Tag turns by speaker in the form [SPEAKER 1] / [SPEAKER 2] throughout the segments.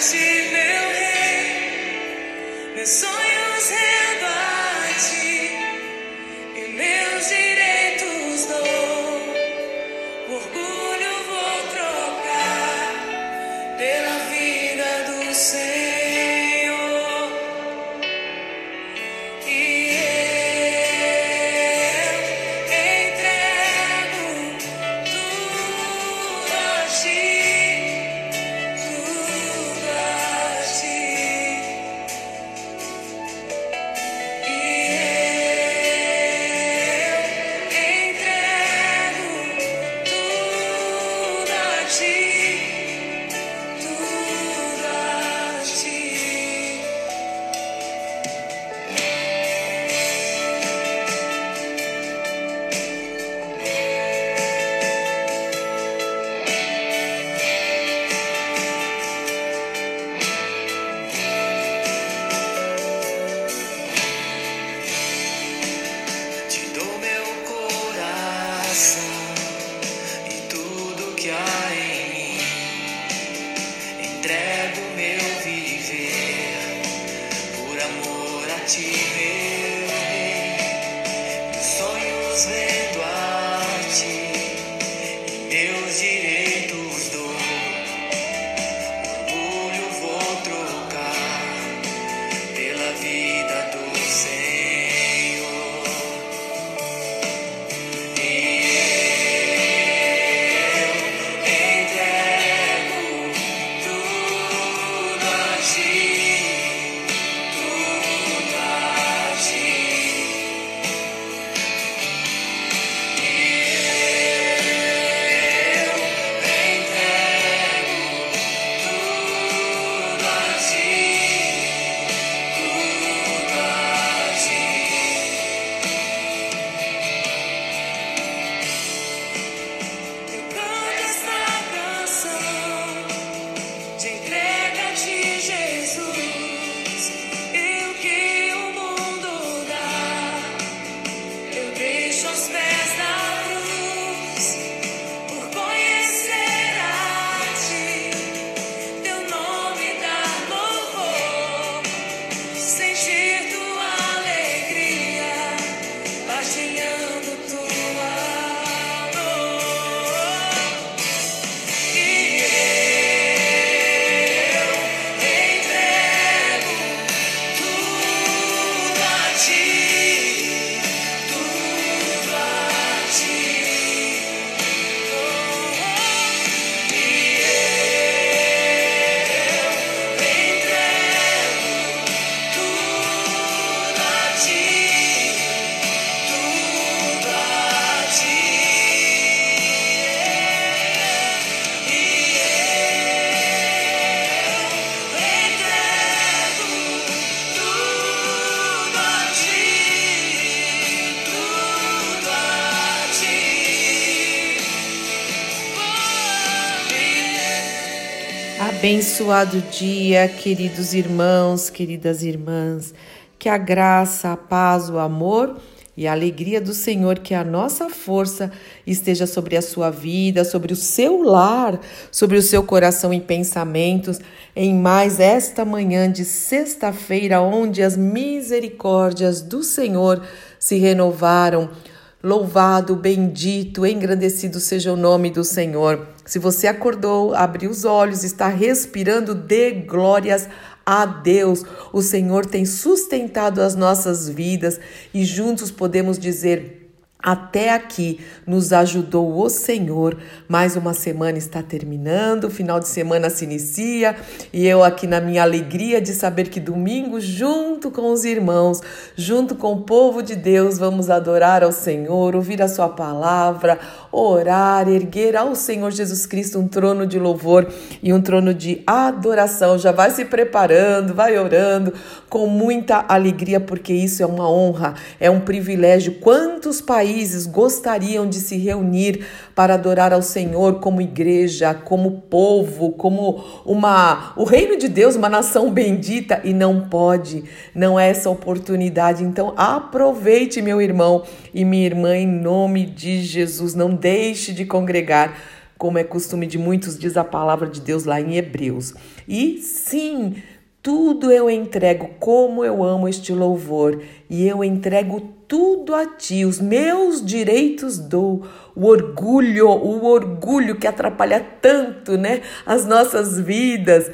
[SPEAKER 1] Ti, meu rei, meu sonho. Abençoado dia, queridos irmãos, queridas irmãs. Que a graça, a paz, o amor e a alegria do Senhor, que a nossa força esteja sobre a sua vida, sobre o seu lar, sobre o seu coração e pensamentos, em mais esta manhã de sexta-feira, onde as misericórdias do Senhor se renovaram Louvado, bendito, engrandecido seja o nome do Senhor. Se você acordou, abriu os olhos, está respirando, dê glórias a Deus. O Senhor tem sustentado as nossas vidas e juntos podemos dizer até aqui nos ajudou o Senhor. Mais uma semana está terminando, o final de semana se inicia e eu aqui na minha alegria de saber que domingo, junto com os irmãos, junto com o povo de Deus, vamos adorar ao Senhor, ouvir a Sua palavra, orar, erguer ao Senhor Jesus Cristo um trono de louvor e um trono de adoração. Já vai se preparando, vai orando com muita alegria, porque isso é uma honra, é um privilégio. Quantos países gostariam de se reunir para adorar ao Senhor como igreja, como povo, como uma o reino de Deus, uma nação bendita e não pode, não é essa oportunidade. Então aproveite, meu irmão e minha irmã, em nome de Jesus. Não deixe de congregar como é costume de muitos, diz a palavra de Deus lá em Hebreus. E sim, tudo eu entrego, como eu amo este louvor, e eu entrego tudo a ti, os meus direitos dou, o orgulho, o orgulho que atrapalha tanto, né, as nossas vidas.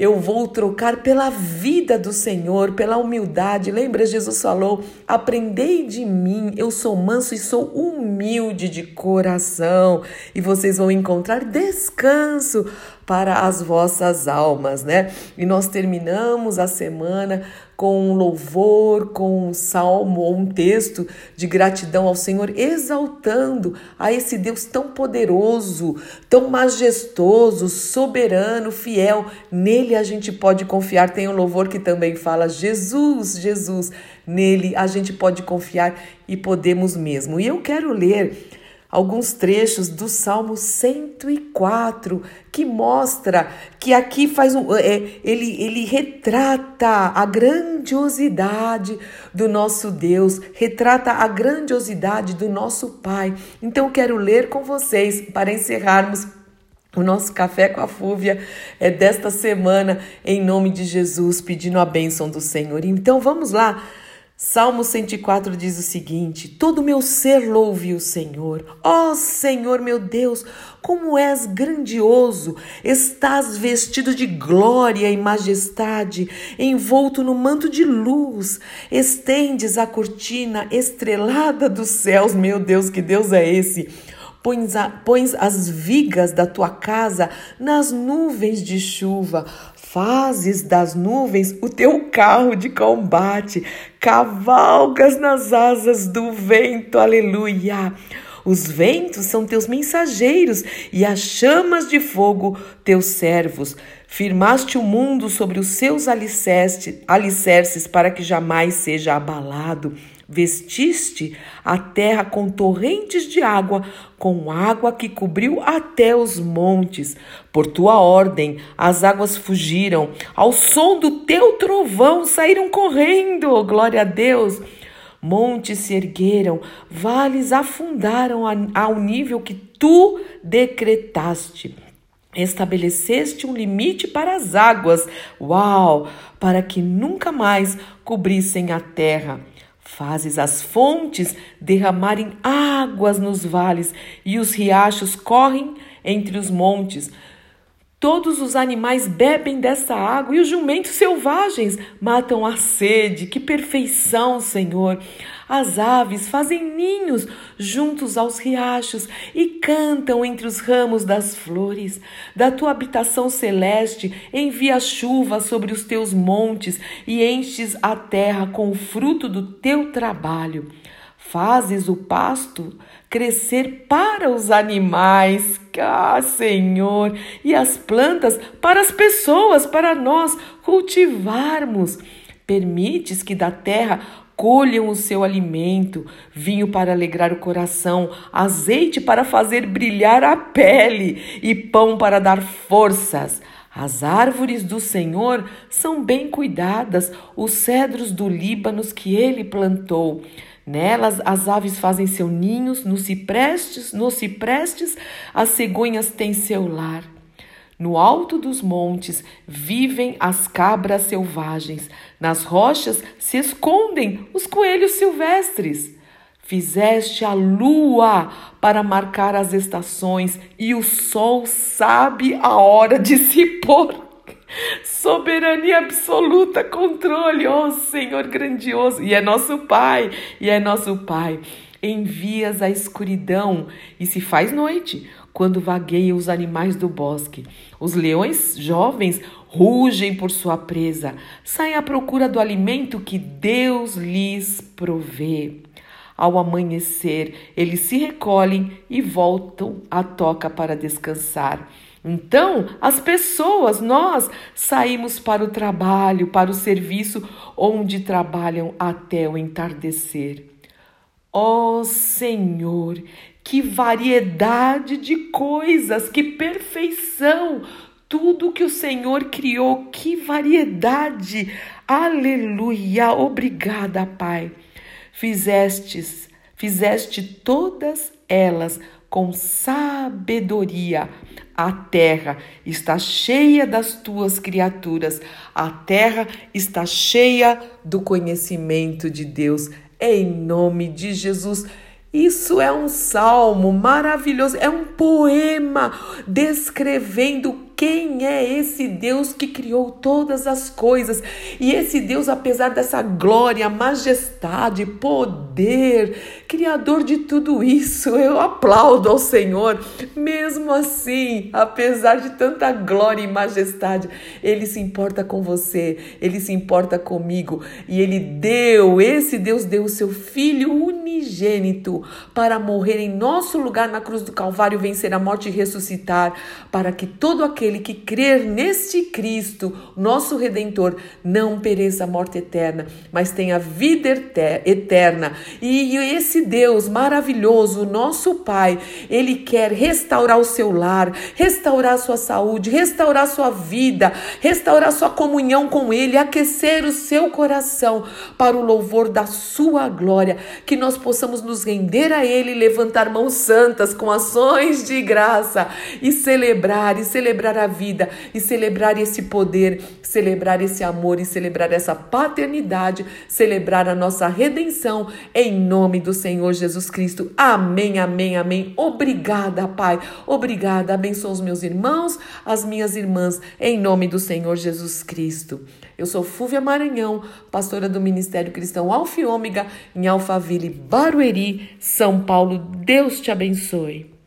[SPEAKER 1] Eu vou trocar pela vida do Senhor, pela humildade. Lembra, Jesus falou: Aprendei de mim, eu sou manso e sou humilde de coração, e vocês vão encontrar descanso para as vossas almas, né? E nós terminamos a semana com um louvor, com um salmo ou um texto de gratidão ao Senhor, exaltando a esse Deus tão poderoso, tão majestoso, soberano, fiel. Nele a gente pode confiar. Tem um louvor que também fala: Jesus, Jesus. Nele a gente pode confiar e podemos mesmo. E eu quero ler alguns trechos do Salmo 104 que mostra que aqui faz um, é, ele, ele retrata a grandiosidade do nosso Deus, retrata a grandiosidade do nosso Pai. Então quero ler com vocês para encerrarmos o nosso café com a Fúvia é desta semana, em nome de Jesus, pedindo a bênção do Senhor. Então vamos lá Salmo 104 diz o seguinte: Todo meu ser louve o Senhor. Ó oh, Senhor meu Deus, como és grandioso! Estás vestido de glória e majestade, envolto no manto de luz. Estendes a cortina estrelada dos céus. Meu Deus, que Deus é esse? Pões, a, pões as vigas da tua casa nas nuvens de chuva, fazes das nuvens o teu carro de combate, cavalgas nas asas do vento, aleluia. Os ventos são teus mensageiros e as chamas de fogo teus servos. Firmaste o mundo sobre os seus alicerces para que jamais seja abalado. Vestiste a terra com torrentes de água, com água que cobriu até os montes. Por tua ordem, as águas fugiram, ao som do teu trovão saíram correndo. Glória a Deus. Montes se ergueram, vales afundaram ao nível que tu decretaste. Estabeleceste um limite para as águas, uau, para que nunca mais cobrissem a terra. Fazes as fontes derramarem águas nos vales e os riachos correm entre os montes. Todos os animais bebem dessa água e os jumentos selvagens matam a sede. Que perfeição, Senhor! As aves fazem ninhos juntos aos riachos e cantam entre os ramos das flores. Da tua habitação celeste envia chuva sobre os teus montes e enches a terra com o fruto do teu trabalho. Fazes o pasto crescer para os animais, ah, Senhor, e as plantas para as pessoas, para nós cultivarmos. Permites que da terra colham o seu alimento, vinho para alegrar o coração, azeite para fazer brilhar a pele e pão para dar forças. As árvores do Senhor são bem cuidadas, os cedros do Líbano que ele plantou. Nelas as aves fazem seus ninhos, nos ciprestes, nos ciprestes as cegonhas têm seu lar. No alto dos montes vivem as cabras selvagens, nas rochas se escondem os coelhos silvestres. Fizeste a lua para marcar as estações, e o sol sabe a hora de se pôr. Soberania absoluta, controle, oh Senhor grandioso, e é nosso Pai, e é nosso Pai. Envias a escuridão e se faz noite quando vagueiam os animais do bosque. Os leões jovens rugem por sua presa, saem à procura do alimento que Deus lhes provê. Ao amanhecer, eles se recolhem e voltam à toca para descansar. Então, as pessoas, nós, saímos para o trabalho, para o serviço, onde trabalham até o entardecer. Ó oh, Senhor, que variedade de coisas, que perfeição! Tudo que o Senhor criou, que variedade! Aleluia! Obrigada, Pai. Fizestes, fizeste todas elas com sabedoria. A terra está cheia das tuas criaturas, a terra está cheia do conhecimento de Deus. Em nome de Jesus. Isso é um salmo maravilhoso, é um poema descrevendo quem é esse Deus que criou todas as coisas? E esse Deus, apesar dessa glória, majestade, poder, criador de tudo isso, eu aplaudo ao Senhor. Mesmo assim, apesar de tanta glória e majestade, ele se importa com você, ele se importa comigo e ele deu, esse Deus deu o seu filho unigênito para morrer em nosso lugar na cruz do Calvário, vencer a morte e ressuscitar, para que todo aquele que crer neste Cristo, nosso Redentor, não pereça a morte eterna, mas tenha vida eterna. E esse Deus maravilhoso, nosso Pai, ele quer restaurar o seu lar, restaurar a sua saúde, restaurar a sua vida, restaurar a sua comunhão com Ele, aquecer o seu coração para o louvor da sua glória. Que nós possamos nos render a Ele, levantar mãos santas com ações de graça e celebrar, e celebrar a vida, e celebrar esse poder, celebrar esse amor e celebrar essa paternidade, celebrar a nossa redenção em nome do Senhor Jesus Cristo. Amém, amém, amém. Obrigada, Pai. Obrigada. Abençoa os meus irmãos, as minhas irmãs, em nome do Senhor Jesus Cristo. Eu sou Fúvia Maranhão, pastora do Ministério Cristão Alfa e Ômega, em Alphaville, Barueri, São Paulo. Deus te abençoe.